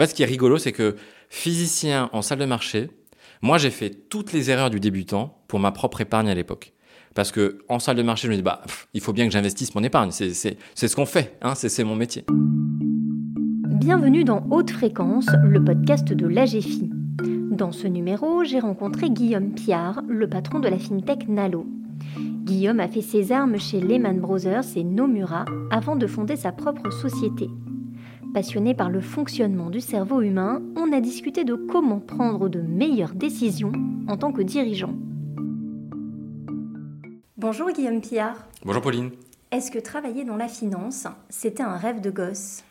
fait, ce qui est rigolo, c'est que physicien en salle de marché, moi, j'ai fait toutes les erreurs du débutant pour ma propre épargne à l'époque. Parce que en salle de marché, je me dis, bah, il faut bien que j'investisse mon épargne. C'est ce qu'on fait, hein, c'est mon métier. Bienvenue dans Haute Fréquence, le podcast de l'AGFI. Dans ce numéro, j'ai rencontré Guillaume Piard, le patron de la fintech Nalo. Guillaume a fait ses armes chez Lehman Brothers et Nomura avant de fonder sa propre société. Passionné par le fonctionnement du cerveau humain, on a discuté de comment prendre de meilleures décisions en tant que dirigeant. Bonjour Guillaume Piard. Bonjour Pauline. Est-ce que travailler dans la finance, c'était un rêve de gosse?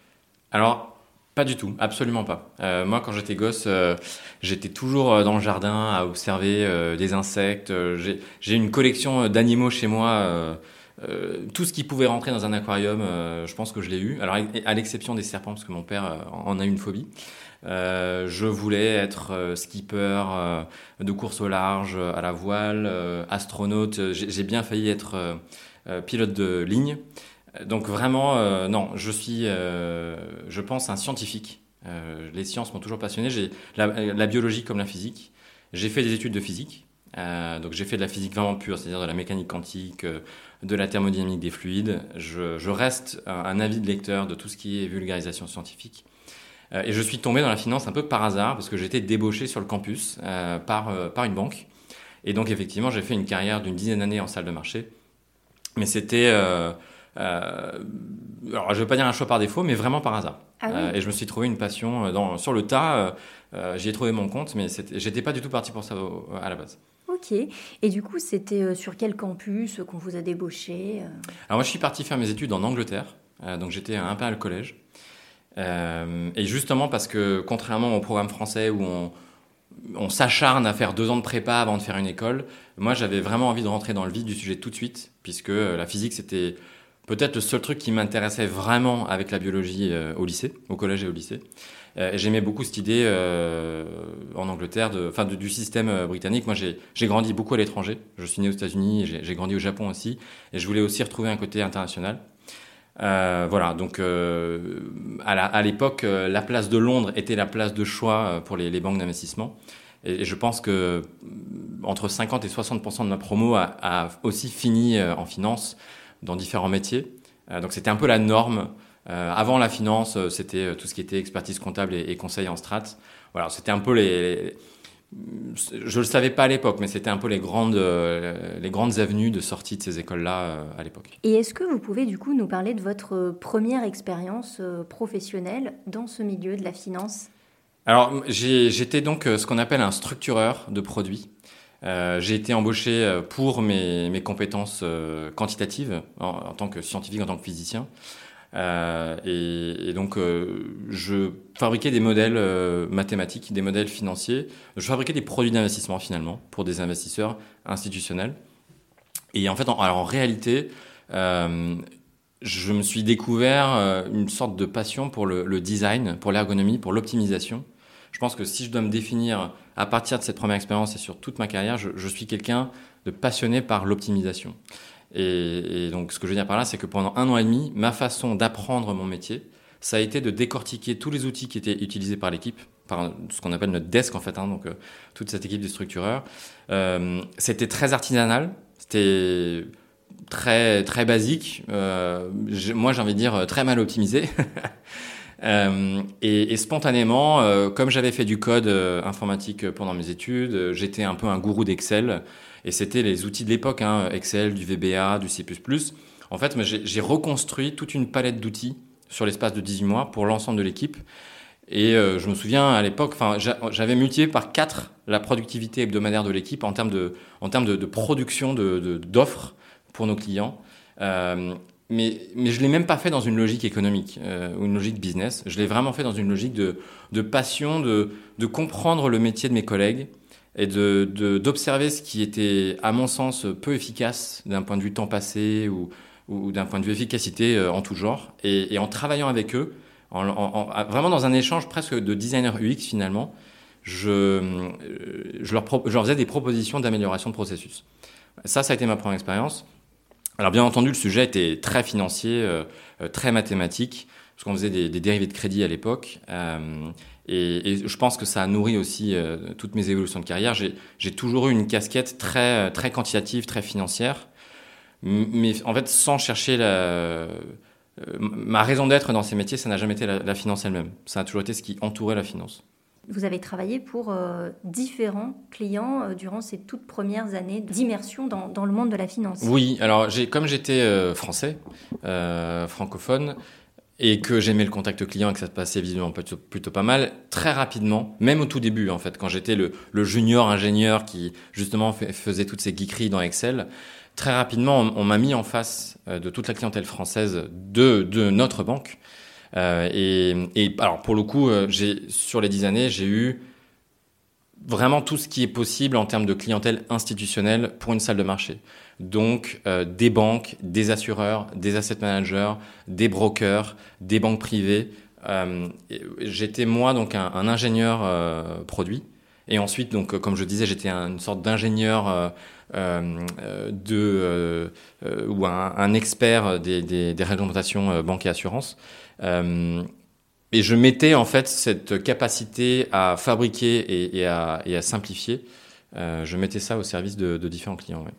Alors, pas du tout, absolument pas. Euh, moi, quand j'étais gosse, euh, j'étais toujours euh, dans le jardin à observer des insectes. J'ai une collection d'animaux chez moi. Tout ce qui pouvait rentrer dans un aquarium, je pense que je l'ai eu. Alors, à l'exception des serpents, parce que mon père en a une phobie. je voulais être skipper de course au large, à la voile, astronaute. J'ai bien failli être pilote de ligne. Donc vraiment, euh, non, je suis, euh, je pense, un scientifique. Euh, les sciences m'ont toujours passionné. J'ai la, biologie comme la physique. J'ai fait des études de physique. donc j'ai fait de la physique vraiment pure, c'est-à-dire de la mécanique quantique, de la thermodynamique des fluides. Je, reste un, un, avide lecteur de tout ce qui est vulgarisation scientifique. et je suis tombé dans la finance un peu par hasard parce que j'étais débauché sur le campus par, par une banque. Et donc effectivement, j'ai fait une carrière d'une dizaine d'années en salle de marché. Mais c'était euh, alors, je veux pas dire un choix par défaut, mais vraiment par hasard. Ah euh, et je me suis trouvé une passion euh, dans, sur le tas. J'y ai trouvé mon compte, mais j'étais pas du tout parti pour ça à la base. Et du coup, c'était sur quel campus qu'on vous a débauché Alors moi, je suis parti faire mes études en Angleterre. donc j'étais à Imperial College. et justement parce que contrairement au programme français où on, on s'acharne à faire deux ans de prépa avant de faire une école, moi j'avais vraiment envie de rentrer dans le vif du sujet tout de suite, puisque la physique c'était peut-être le seul truc qui m'intéressait vraiment avec la biologie euh, au lycée, au collège et au lycée. Euh, j'aimais beaucoup cette idée euh, en Angleterre, enfin du système britannique. Moi, j'ai grandi beaucoup à l'étranger. Je suis né aux États-Unis, j'ai grandi au Japon aussi, et je voulais aussi retrouver un côté international. voilà, donc à l'époque, la, place de Londres était la place de choix pour les, banques d'investissement. Et, je pense que entre 50 et 60% de ma promo a, aussi fini en finance dans différents métiers. Euh, donc c'était un peu la norme. Euh, avant la finance, euh, c'était tout ce qui était expertise comptable et, conseil en strat. Voilà, c'était un peu les, je le savais pas à l'époque, mais c'était un peu les grandes, les grandes avenues de sortie de ces écoles-là à l'époque. Et est-ce que vous pouvez du coup nous parler de votre première expérience professionnelle dans ce milieu de la finance? Alors j'étais donc ce qu'on appelle un structureur de produits. Euh, j'ai été embauché euh, pour mes, mes compétences euh, quantitatives en, tant que scientifique, en tant que physicien. Euh, et, donc, je fabriquais des modèles mathématiques, des modèles financiers. Je fabriquais des produits d'investissement finalement pour des investisseurs institutionnels. Et en fait, en, alors en réalité, je me suis découvert une sorte de passion pour le design, pour l'ergonomie, pour l'optimisation. Je pense que si je dois me définir à partir de cette première expérience et sur toute ma carrière, je, suis quelqu'un de passionné par l'optimisation. Et, donc, ce que je veux dire par là, c'est que pendant un an et demi, ma façon d'apprendre mon métier, ça a été de décortiquer tous les outils qui étaient utilisés par l'équipe, par ce qu'on appelle notre desk en fait, hein, donc euh, toute cette équipe de structureurs. Euh, c'était très artisanal, c'était très très basique. Euh, moi, j'ai envie de dire très mal optimisé. Euh, et, et, spontanément, euh, comme j'avais fait du code euh, informatique pendant mes études, j'étais un peu un gourou d'Excel. Et c'était les outils de l'époque, hein, Excel, du VBA, du C++. En fait, j'ai reconstruit toute une palette d'outils sur l'espace de 18 mois pour l'ensemble de l'équipe. Et je me souviens à l'époque, j'avais multiplié par 4 la productivité hebdomadaire de l'équipe en termes de, en termes de, de production d'offres de, pour nos clients. Mais, mais je l'ai même pas fait dans une logique économique euh, ou une logique business. Je l'ai vraiment fait dans une logique de, de passion, de, de comprendre le métier de mes collègues et de d'observer ce qui était, à mon sens, peu efficace d'un point de vue temps passé ou, ou d'un point de vue efficacité euh, en tout genre. Et, et en travaillant avec eux, en, en, vraiment dans un échange presque de designer UX finalement, je, euh, je, leur, je leur faisais des propositions d'amélioration de processus. Ça, ça a été ma première expérience. Alors bien entendu, le sujet était très financier, euh, euh, très mathématique. parce qu'on faisait des, dérivés de crédit à l'époque. Et, et, je pense que ça a nourri aussi toutes mes évolutions de carrière. J'ai toujours eu une casquette très, très quantitative, très financière, mais en fait sans chercher la ma raison d'être dans ces métiers, ça n'a jamais été la, finance elle-même. Ça a toujours été ce qui entourait la finance. Vous avez travaillé pour euh, différents clients euh, durant ces toutes premières années d'immersion dans, le monde de la finance. Oui, alors comme j'étais euh, français, francophone, et que j'aimais le contact client et que ça se passait visiblement plutôt, pas mal, très rapidement, même au tout début en fait, quand j'étais le, junior ingénieur qui justement faisait toutes ces geekeries dans Excel, très rapidement on, m'a mis en face de toute la clientèle française de, notre banque et, et, alors pour le coup, euh, j'ai sur les dix années, j'ai eu vraiment tout ce qui est possible en termes de clientèle institutionnelle pour une salle de marché. Donc euh, des banques, des assureurs, des asset managers, des brokers, des banques privées. Euh, j'étais moi donc un, ingénieur euh, produit. Et ensuite, donc, comme je disais, j'étais une sorte d'ingénieur euh, de ou un, expert des, des, réglementations banque et assurance. Euh, et je mettais en fait cette capacité à fabriquer et, à, et à, simplifier, euh, je mettais ça au service de, de différents clients. Ouais.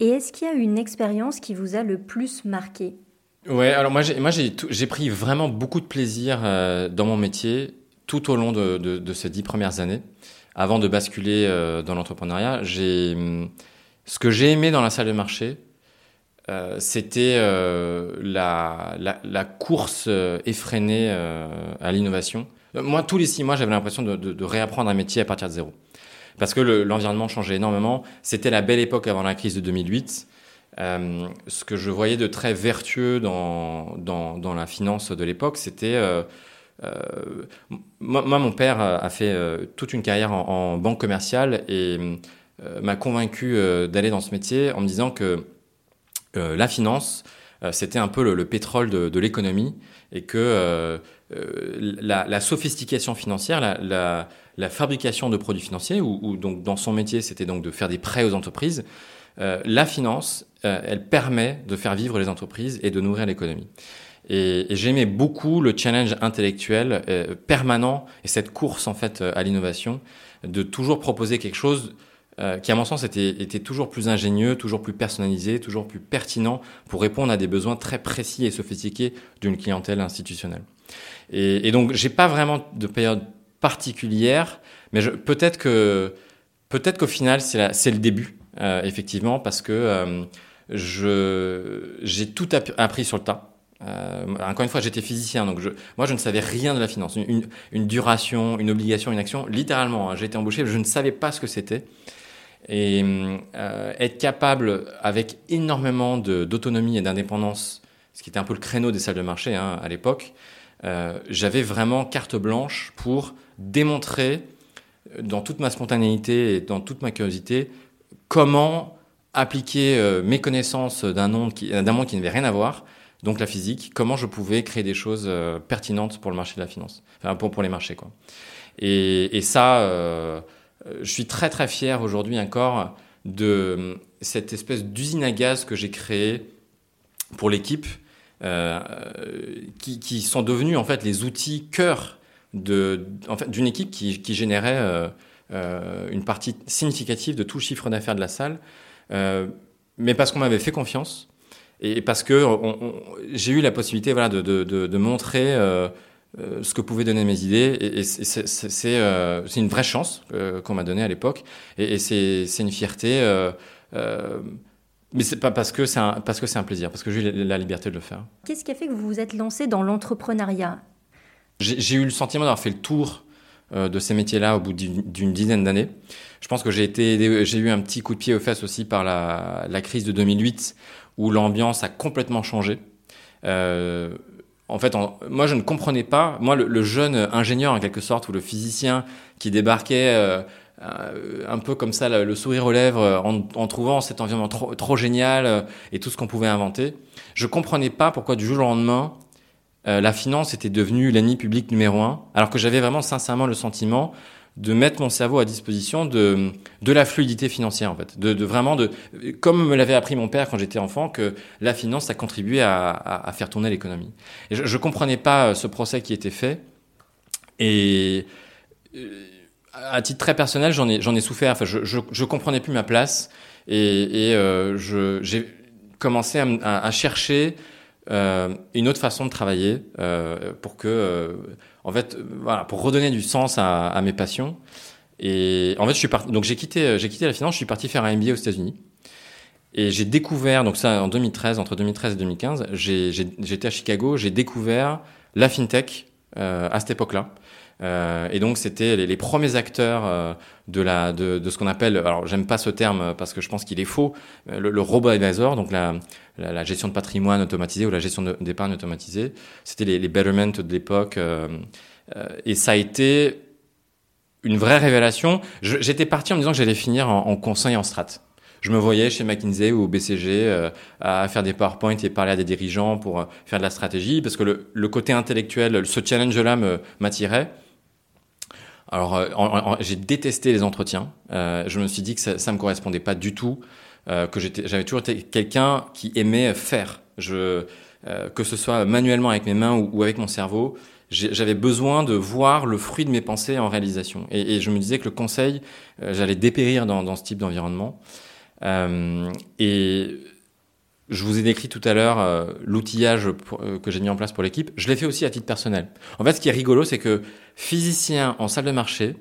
Et est-ce qu'il y a une expérience qui vous a le plus marqué? Ouais, alors moi j'ai, moi j'ai, pris vraiment beaucoup de plaisir euh, dans mon métier tout au long de, de, de, ces dix premières années. Avant de basculer euh, dans l'entrepreneuriat, j'ai, hum, ce que j'ai aimé dans la salle de marché, euh, c'était euh, la, la, la, course euh, effrénée euh, à l'innovation. Moi, tous les six mois, j'avais l'impression de, de, de, réapprendre un métier à partir de zéro. Parce que l'environnement changeait énormément. C'était la belle époque avant la crise de 2008. Euh, ce que je voyais de très vertueux dans, dans, dans la finance de l'époque, c'était... Euh, moi, moi, mon père a fait toute une carrière en, en banque commerciale et m'a convaincu d'aller dans ce métier en me disant que euh, la finance, euh, c'était un peu le, pétrole de, l'économie et que euh, la, sophistication financière, la, fabrication de produits financiers, ou, donc dans son métier, c'était donc de faire des prêts aux entreprises. la finance, elle permet de faire vivre les entreprises et de nourrir l'économie. Et, et j'aimais beaucoup le challenge intellectuel permanent et cette course en fait à l'innovation, de toujours proposer quelque chose euh, qui à mon sens était, toujours plus ingénieux, toujours plus personnalisé, toujours plus pertinent pour répondre à des besoins très précis et sophistiqués d'une clientèle institutionnelle. Et, et donc j'ai pas vraiment de période particulière, mais peut-être que peut-être qu'au final c'est le début euh, effectivement parce que euh, je j'ai tout appris sur le tas. Encore une fois, j'étais physicien, donc moi je ne savais rien de la finance. Une, une duration, une obligation, une action, littéralement, hein, j'ai été embauché, je ne savais pas ce que c'était et euh, être capable, avec énormément d'autonomie et d'indépendance, ce qui était un peu le créneau des salles de marché hein, à l'époque, euh, j'avais vraiment carte blanche pour démontrer, euh, dans toute ma spontanéité et dans toute ma curiosité, comment appliquer mes connaissances d'un monde qui, d'un monde qui n'avait rien à voir, donc la physique, comment je pouvais créer des choses pertinentes pour le marché de la finance, enfin pour, les marchés quoi. Et, ça je suis très très fier aujourd'hui encore de euh, cette espèce d'usine à gaz que j'ai créée pour l'équipe, euh, qui, sont devenus en fait les outils cœur de, en fait, d'une équipe qui, générait euh, euh, une partie significative de tout le chiffre d'affaires de la salle, euh, mais parce qu'on m'avait fait confiance et parce que j'ai eu la possibilité voilà, de montrer euh, ce que pouvaient donner mes idées. Et, et euh, c'est une vraie chance euh, qu'on m'a donnée à l'époque. Et, et c'est une fierté. Mais c'est pas parce que c'est un, parce que c'est un plaisir, parce que j'ai eu la liberté de le faire. Qu'est-ce qui a fait que vous vous êtes lancé dans l'entrepreneuriat? J'ai eu le sentiment d'avoir fait le tour de ces métiers-là au bout d'une dizaine d'années. Je pense que j'ai été, j'ai eu un petit coup de pied aux fesses aussi par la, la crise de 2008 où l'ambiance a complètement changé. Euh, en fait, moi, je ne comprenais pas, moi, le, jeune ingénieur, en quelque sorte, ou le physicien qui débarquait euh, euh, un peu comme ça, le, sourire aux lèvres, en, trouvant cet environnement trop, génial euh, et tout ce qu'on pouvait inventer, je comprenais pas pourquoi du jour au lendemain, la finance était devenue l'ennemi public numéro un, alors que j'avais vraiment sincèrement le sentiment de mettre mon cerveau à disposition de, de la fluidité financière en fait, de, vraiment de comme me l'avait appris mon père quand j'étais enfant que la finance ça contribuait à, à, faire tourner l'économie. Je, je comprenais pas euh, ce procès qui était fait et euh, à titre très personnel j'en ai j'en ai souffert. Enfin je, je, je comprenais plus ma place et, et euh, j'ai commencé à, chercher une autre façon de travailler euh, pour que, euh, en fait, voilà, pour redonner du sens à, mes passions. Et en fait, je suis parti, donc j'ai quitté, j'ai quitté la finance, je suis parti faire un MBA aux États-Unis. Et j'ai découvert, donc ça en 2013, entre 2013 et 2015, j'étais à Chicago, j'ai découvert la fintech euh, à cette époque-là. Euh, et donc c'était les, premiers acteurs euh, de la de, ce qu'on appelle alors j'aime pas ce terme parce que je pense qu'il est faux le, le robot advisor donc la, la, gestion de patrimoine automatisée ou la gestion d'épargne automatisée c'était les, les betterment de l'époque euh, euh, et ça a été une vraie révélation. J'étais parti en me disant que j'allais finir en, en conseil en strat. Je me voyais chez McKinsey ou BCG euh, à faire des PowerPoint et parler à des dirigeants pour euh, faire de la stratégie, parce que le côté intellectuel, ce challenge-là m'attirait. Alors, euh, j'ai détesté les entretiens. Euh, je me suis dit que ça, ça me correspondait pas du tout, euh, que j'avais toujours été quelqu'un qui aimait faire. Que ce soit manuellement avec mes mains ou, avec mon cerveau, j'avais besoin de voir le fruit de mes pensées en réalisation. Et, je me disais que le conseil, j'allais dépérir dans, ce type d'environnement. Je vous ai décrit tout à l'heure euh, l'outillage euh, que j'ai mis en place pour l'équipe. Je l'ai fait aussi à titre personnel. En fait, ce qui est rigolo, c'est que physicien en salle de marché,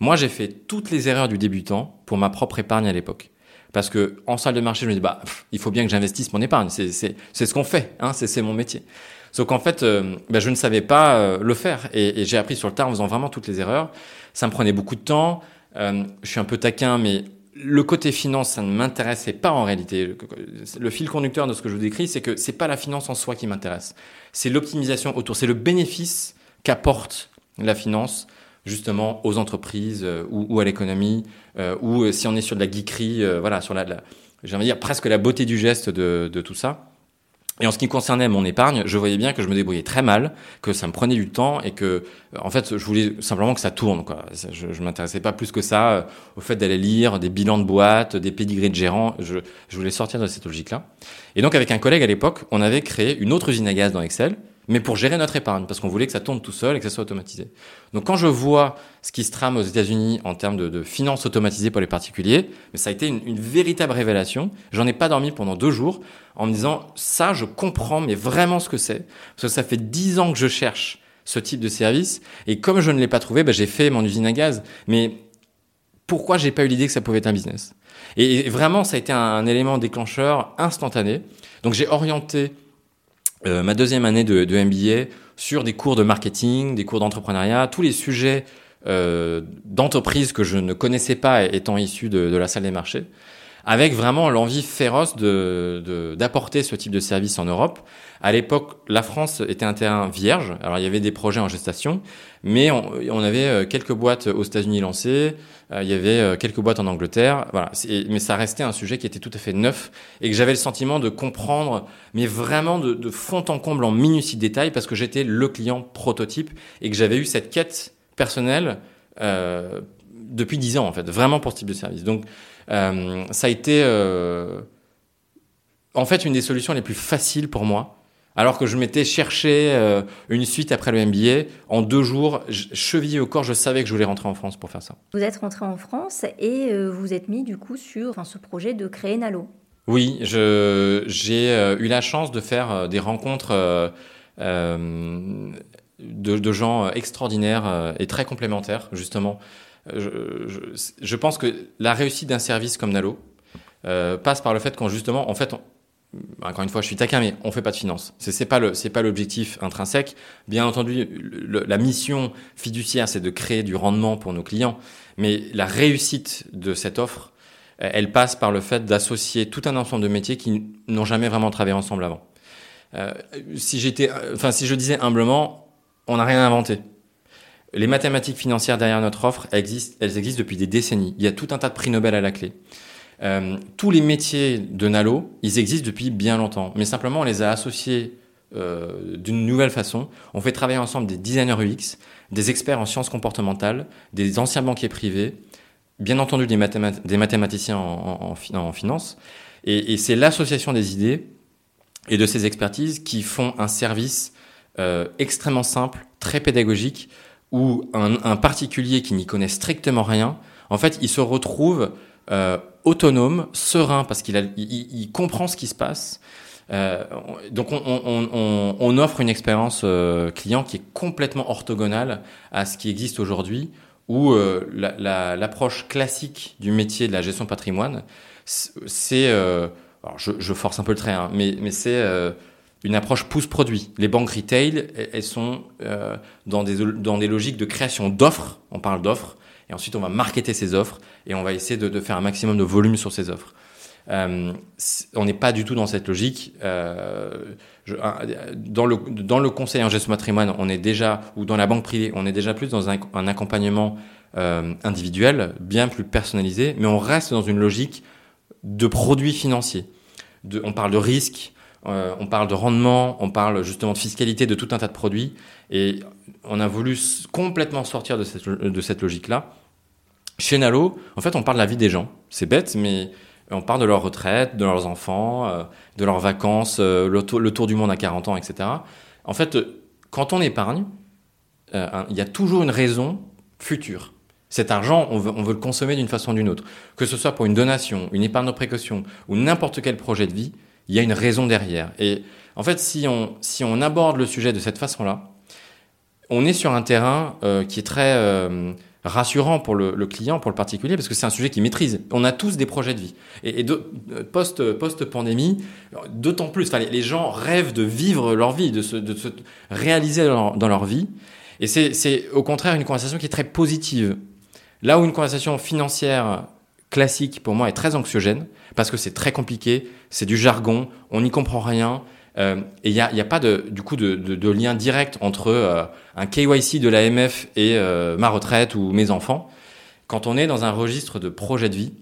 moi, j'ai fait toutes les erreurs du débutant pour ma propre épargne à l'époque. Parce que en salle de marché, je me dis bah il faut bien que j'investisse mon épargne. C'est c'est c'est ce qu'on fait. Hein, c'est c'est mon métier. Sauf qu'en fait, euh, bah, je ne savais pas le faire et, et j'ai appris sur le tard en faisant vraiment toutes les erreurs. Ça me prenait beaucoup de temps. Je suis un peu taquin, mais le côté finance, ça ne m'intéressait pas en réalité. Le fil conducteur de ce que je vous décris, c'est que c'est pas la finance en soi qui m'intéresse. C'est l'optimisation autour, c'est le bénéfice qu'apporte la finance justement aux entreprises euh, ou, à l'économie, euh, ou euh, si on est sur de la geekerie, voilà, sur la, la j'ai envie de dire presque la beauté du geste de, de tout ça. Et en ce qui concernait mon épargne, je voyais bien que je me débrouillais très mal, que ça me prenait du temps et que, en fait, je voulais simplement que ça tourne. Quoi. Je, je m'intéressais pas plus que ça euh, au fait d'aller lire des bilans de boîtes, des pédigrés de gérants. Je, je voulais sortir de cette logique-là. Et donc, avec un collègue à l'époque, on avait créé une autre usine à gaz dans Excel mais pour gérer notre épargne, parce qu'on voulait que ça tourne tout seul et que ça soit automatisé. Donc quand je vois ce qui se trame aux États-Unis en termes de, finances automatisées pour les particuliers, mais ça a été une, véritable révélation. J'en ai pas dormi pendant deux jours en me disant ça, je comprends, mais vraiment ce que c'est, parce que ça fait dix ans que je cherche ce type de service et comme je ne l'ai pas trouvé, ben, j'ai fait mon usine à gaz. Mais pourquoi j'ai pas eu l'idée que ça pouvait être un business? Et, vraiment, ça a été un élément déclencheur instantané. Donc j'ai orienté euh, ma deuxième année de, MBA sur des cours de marketing, des cours d'entrepreneuriat, tous les sujets euh, d'entreprise que je ne connaissais pas étant issu de, la salle des marchés, avec vraiment l'envie féroce d'apporter ce type de service en Europe. À l'époque, la France était un terrain vierge. Alors il y avait des projets en gestation, mais on, on avait euh, quelques boîtes aux États-Unis lancées, euh, il y avait euh, quelques boîtes en Angleterre, voilà. Mais ça restait un sujet qui était tout à fait neuf et que j'avais le sentiment de comprendre, mais vraiment de, de fond en comble en minutie de détail parce que j'étais le client prototype et que j'avais eu cette quête personnelle euh, depuis dix ans en fait, vraiment pour ce type de service. Donc euh, ça a été euh, en fait une des solutions les plus faciles pour moi alors que je m'étais cherché euh, une suite après le MBA, en deux jours, chevillé au corps, je savais que je voulais rentrer en France pour faire ça. Vous êtes rentré en France et vous êtes mis du coup sur enfin, ce projet de créer Nalo. Oui, j'ai eu la chance de faire des rencontres de, de, gens extraordinaires et très complémentaires, justement. Je, je, pense que la réussite d'un service comme Nalo passe par le fait qu'on justement, en fait, encore une fois, je suis taquin, mais on fait pas de finance. C'est, c'est pas le, c'est pas l'objectif intrinsèque. Bien entendu, le, la mission fiduciaire, c'est de créer du rendement pour nos clients. Mais la réussite de cette offre, elle passe par le fait d'associer tout un ensemble de métiers qui n'ont jamais vraiment travaillé ensemble avant. Euh, si j'étais, enfin, si je disais humblement, on n'a rien inventé. Les mathématiques financières derrière notre offre, elles existent, elles existent depuis des décennies. Il y a tout un tas de prix Nobel à la clé. Euh, tous les métiers de Nalo, ils existent depuis bien longtemps, mais simplement on les a associés d'une nouvelle façon. On fait travailler ensemble des designers UX, des experts en sciences comportementales, des anciens banquiers privés, bien entendu des, mathématiciens en, finance. Et, et c'est l'association des idées et de ces expertises qui font un service euh, extrêmement simple, très pédagogique, où un, particulier qui n'y connaît strictement rien, en fait, il se retrouve euh, autonome, serein, parce qu'il il, il comprend ce qui se passe. Euh, donc on, offre une expérience euh, client qui est complètement orthogonale à ce qui existe aujourd'hui, où l'approche la, classique du métier de la gestion patrimoine, c'est, euh, je, force un peu le trait, hein, mais, c'est une approche pouce-produit. Les banques retail, elles sont dans, des, dans des logiques de création d'offres, on parle d'offres, et ensuite on va marketer ces offres, et on va essayer de, de faire un maximum de volume sur ces offres. Euh, on n'est pas du tout dans cette logique. Euh, dans, le, dans le conseil en gestion patrimoine, on est déjà, ou dans la banque privée, on est déjà plus dans un, accompagnement euh, individuel, bien plus personnalisé, mais on reste dans une logique de produits financiers. On parle de risque, euh, on parle de rendement, on parle justement de fiscalité, de tout un tas de produits, et on a voulu complètement sortir de cette, de cette logique-là. Chez Nalo, en fait, on parle de la vie des gens. C'est bête, mais on parle de leur retraite, de leurs enfants, euh, de leurs vacances, euh, le, tour, du monde à 40 ans, etc. En fait, quand on épargne, il y a toujours une raison future. Cet argent, on veut, on veut le consommer d'une façon ou d'une autre. Que ce soit pour une donation, une épargne de précaution ou n'importe quel projet de vie, il y a une raison derrière. Et en fait, si on, si on aborde le sujet de cette façon-là, on est sur un terrain qui est très rassurant pour le, client, pour le particulier, parce que c'est un sujet qu'il maîtrise. On a tous des projets de vie. Et, de, post, post-pandémie, d'autant plus, les, gens rêvent de vivre leur vie, de se, de se réaliser dans leur, dans leur vie. Et c'est au contraire une conversation qui est très positive. Là où une conversation financière classique, pour moi, est très anxiogène, parce que c'est très compliqué, c'est du jargon, on n'y comprend rien, euh, et il n'y a, a, pas de, du coup de, de, lien direct entre euh, un KYC de l'AMF et euh, ma retraite ou mes enfants. Quand on est dans un registre de projet de vie,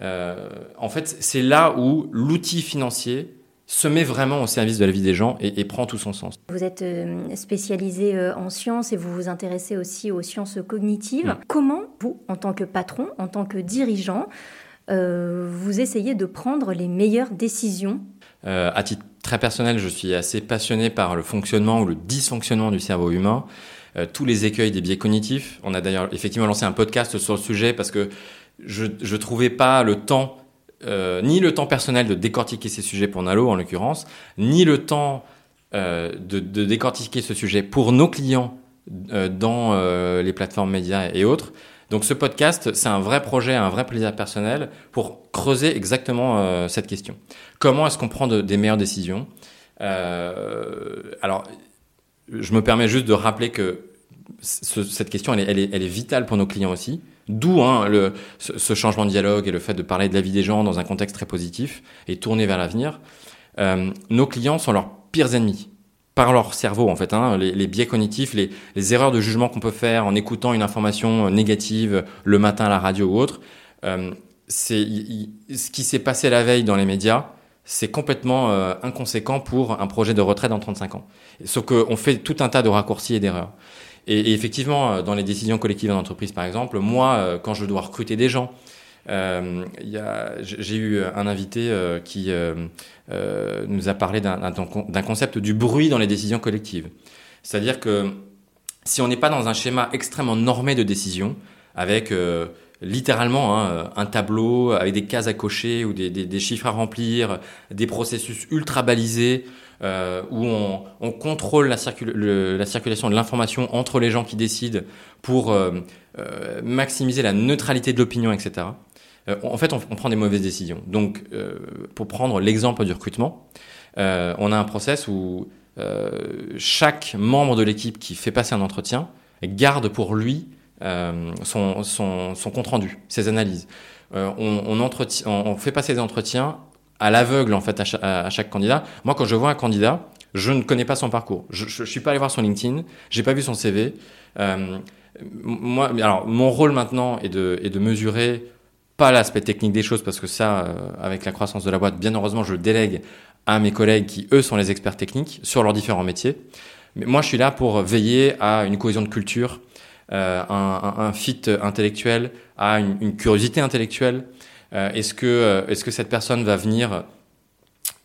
en fait, c'est là où l'outil financier se met vraiment au service de la vie des gens et, et prend tout son sens. Vous êtes spécialisé en sciences et vous vous intéressez aussi aux sciences cognitives. Mmh. Comment vous, en tant que patron, en tant que dirigeant, euh, vous essayez de prendre les meilleures décisions? Euh, À titre très personnel, je suis assez passionné par le fonctionnement ou le dysfonctionnement du cerveau humain, euh, tous les écueils des biais cognitifs. On a d'ailleurs effectivement lancé un podcast sur le sujet parce que je ne trouvais pas le temps, euh, ni le temps personnel de décortiquer ces sujets pour Nalo en l'occurrence, ni le temps euh, de, décortiquer ce sujet pour nos clients euh, dans les plateformes médias et autres. Donc ce podcast, c'est un vrai projet, un vrai plaisir personnel pour creuser exactement cette question. Comment est-ce qu'on prend de, des meilleures décisions? Alors, je me permets juste de rappeler que ce, cette question, elle est, vitale pour nos clients aussi. D'où hein, ce, changement de dialogue et le fait de parler de la vie des gens dans un contexte très positif et tourné vers l'avenir. Euh, nos clients sont leurs pires ennemis par leur cerveau en fait, hein, les, biais cognitifs, les, erreurs de jugement qu'on peut faire en écoutant une information négative le matin à la radio ou autre. Euh, ce qui s'est passé la veille dans les médias, c'est complètement euh, inconséquent pour un projet de retraite dans 35 ans. Sauf qu'on fait tout un tas de raccourcis et d'erreurs. Et, effectivement, euh, dans les décisions collectives en entreprise, par exemple, moi, euh, quand je dois recruter des gens, euh, j'ai eu un invité qui nous a parlé d'un concept du bruit dans les décisions collectives. C'est-à-dire que si on n'est pas dans un schéma extrêmement normé de décision, avec littéralement hein, un tableau avec des cases à cocher ou des chiffres à remplir, des processus ultra balisés, euh, où on, on, contrôle la, circul le, la circulation de l'information entre les gens qui décident pour euh, euh, maximiser la neutralité de l'opinion, etc. Euh, en fait, on, on, prend des mauvaises décisions. Donc, euh, pour prendre l'exemple du recrutement, euh, on a un process où chaque membre de l'équipe qui fait passer un entretien garde pour lui son, son, son, compte rendu, ses analyses. on, on, entretient, on, fait passer des entretiens à l'aveugle en fait à chaque, candidat. Moi, quand je vois un candidat, je ne connais pas son parcours. Je, je suis pas allé voir son LinkedIn, j'ai pas vu son CV. Euh, moi, alors mon rôle maintenant est de, est de mesurer pas l'aspect technique des choses parce que ça, euh, avec la croissance de la boîte, bien heureusement, je le délègue à mes collègues qui, eux, sont les experts techniques sur leurs différents métiers. Mais moi, je suis là pour veiller à une cohésion de culture, euh, un, un, un, fit intellectuel, à une, une curiosité intellectuelle. Euh, est-ce que, euh, est-ce que cette personne va venir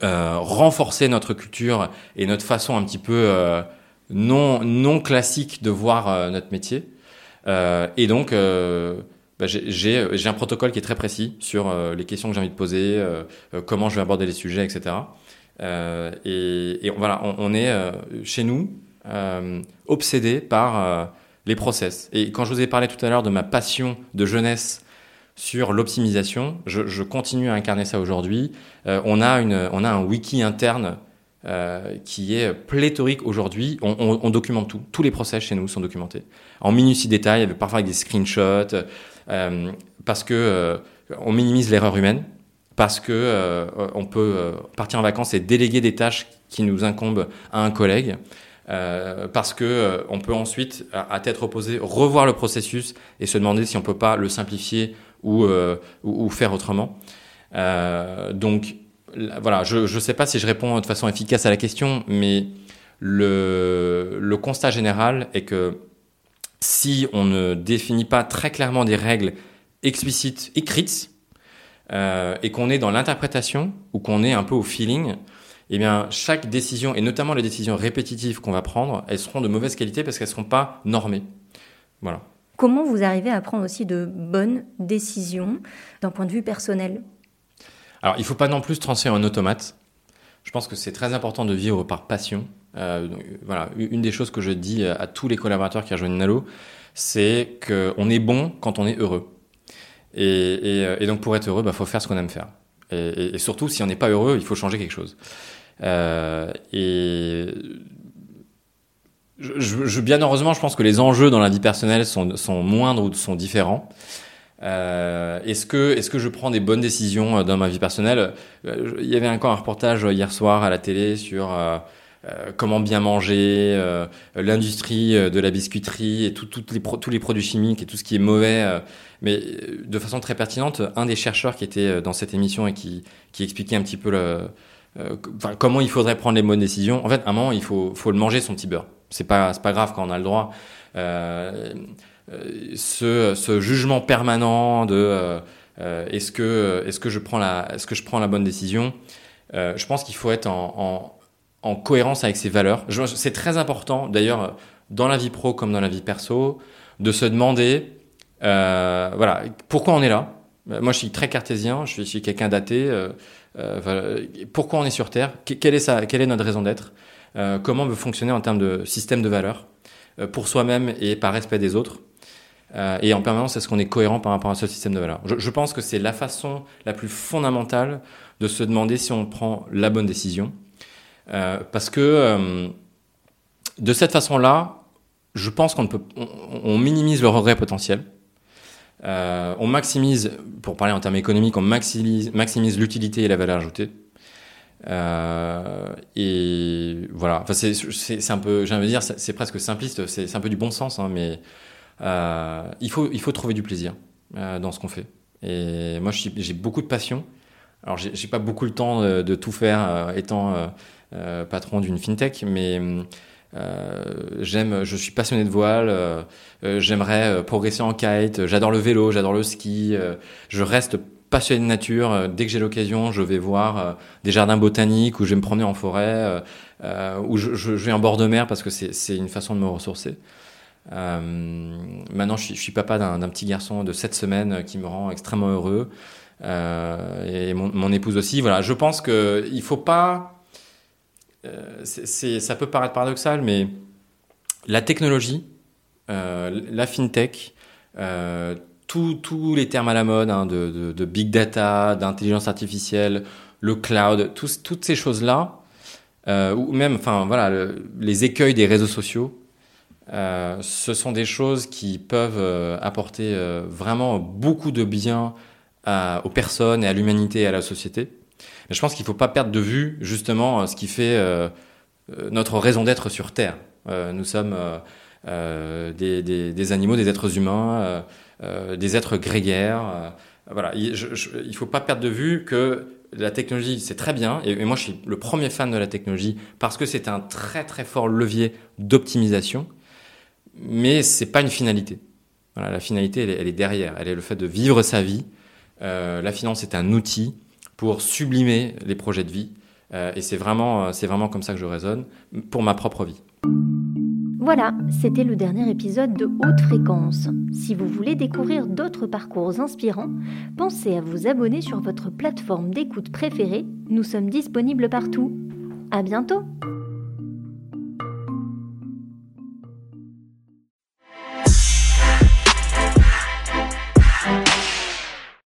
euh, renforcer notre culture et notre façon un petit peu non, non classique de voir notre métier? Et donc, bah, j'ai un protocole qui est très précis sur les questions que j'ai envie de poser, comment je vais aborder les sujets, etc. et, et voilà, on, on est chez nous obsédé par les process. Et quand je vous ai parlé tout à l'heure de ma passion de jeunesse sur l'optimisation, je, continue à incarner ça aujourd'hui. Euh, on, a un wiki interne euh, qui est pléthorique aujourd'hui. On, documente tout. Tous les process chez nous sont documentés. En minutie détail, parfois avec des screenshots, euh, parce que on minimise l'erreur humaine, parce que on peut partir en vacances et déléguer des tâches qui nous incombent à un collègue. Parce que on peut ensuite, à, à, tête reposée, revoir le processus et se demander si on peut pas le simplifier ou, euh, ou, faire autrement. Euh, donc voilà, je ne sais pas si je réponds de façon efficace à la question, mais le, le constat général est que si on ne définit pas très clairement des règles explicites, écrites, euh, et qu'on est dans l'interprétation ou qu'on est un peu au feeling, eh bien, chaque décision, et notamment les décisions répétitives qu'on va prendre, elles seront de mauvaise qualité parce qu'elles ne seront pas normées. Voilà. Comment vous arrivez à prendre aussi de bonnes décisions d'un point de vue personnel? Alors, il ne faut pas non plus se transformer en automate. Je pense que c'est très important de vivre par passion. Euh, voilà, une des choses que je dis à tous les collaborateurs qui rejoignent Nalo, c'est qu'on est bon quand on est heureux. Et, et donc, pour être heureux, il bah, faut faire ce qu'on aime faire. Et, surtout, si on n'est pas heureux, il faut changer quelque chose. Euh, je, je, bien heureusement, je pense que les enjeux dans la vie personnelle sont, sont moindres ou sont différents. Euh, est-ce que, est-ce que je prends des bonnes décisions euh, dans ma vie personnelle? Euh, Il y avait encore un reportage hier soir à la télé sur euh, comment bien manger, euh, l'industrie de la biscuiterie et tout, les tous les produits chimiques et tout ce qui est mauvais. mais de façon très pertinente, un des chercheurs qui était dans cette émission et qui, qui expliquait un petit peu le, comment il faudrait prendre les bonnes décisions. En fait, à un moment, il faut, faut le manger son petit beurre. C'est pas, pas grave quand on a le droit. Euh, ce, ce, jugement permanent de euh, est-ce que, est-ce que je prends la, est-ce que je prends la bonne décision euh, Je pense qu'il faut être en, en, en, cohérence avec ses valeurs. C'est très important, d'ailleurs, dans la vie pro comme dans la vie perso, de se demander, voilà, pourquoi on est là. Moi, je suis très cartésien. Je suis, quelqu'un d'athée. Pourquoi on est sur Terre? Quelle est ça Quelle est notre raison d'être? Euh, comment veut fonctionner en termes de système de valeurs euh, pour soi-même et par respect des autres. Euh, et en permanence, est-ce qu'on est cohérent par rapport à ce système de valeurs je, je, pense que c'est la façon la plus fondamentale de se demander si on prend la bonne décision. Euh, parce que euh, de cette façon-là, je pense qu'on peut, on, on, minimise le regret potentiel. Euh, on maximise, pour parler en termes économiques, on maximise, maximise l'utilité et la valeur ajoutée. Euh, et voilà, enfin, c'est un peu, j'ai envie de dire, c'est presque simpliste, c'est un peu du bon sens, hein, mais euh, il, faut, il faut trouver du plaisir euh, dans ce qu'on fait. Et moi, j'ai beaucoup de passion. Alors, j'ai pas beaucoup le temps de, de tout faire étant patron d'une fintech, mais j'aime, je suis passionné de voile. J'aimerais progresser en kite. J'adore le vélo, j'adore le ski. je reste passionné de nature. Euh, dès que j'ai l'occasion, je vais voir euh, des jardins botaniques ou je vais me promener en forêt euh, ou je, je, vais en bord de mer parce que c'est une façon de me ressourcer. Maintenant, je suis, papa d'un petit garçon de 7 semaines qui me rend extrêmement heureux. Et mon, épouse aussi. Voilà, je pense que il faut pas. Ça peut paraître paradoxal, mais la technologie, la fintech, tous les termes à la mode, hein, de, big data, d'intelligence artificielle, le cloud, toutes ces choses-là, euh, ou même, enfin voilà, le, les écueils des réseaux sociaux, euh, ce sont des choses qui peuvent euh, apporter vraiment beaucoup de bien aux personnes et à l'humanité et à la société. Je pense qu'il ne faut pas perdre de vue justement ce qui fait notre raison d'être sur Terre. nous sommes des, animaux, des êtres humains des êtres grégaires. Euh, voilà, il, ne faut pas perdre de vue que la technologie, c'est très bien, et, moi je suis le premier fan de la technologie parce que c'est un très très fort levier d'optimisation, mais c'est pas une finalité. Voilà, la finalité, elle est, derrière. Elle est le fait de vivre sa vie. Euh, la finance est un outil pour sublimer les projets de vie, euh, et c'est vraiment, c'est vraiment comme ça que je raisonne pour ma propre vie. Voilà, c'était le dernier épisode de Haute Fréquence. Si vous voulez découvrir d'autres parcours inspirants, pensez à vous abonner sur votre plateforme d'écoute préférée. Nous sommes disponibles partout. À bientôt!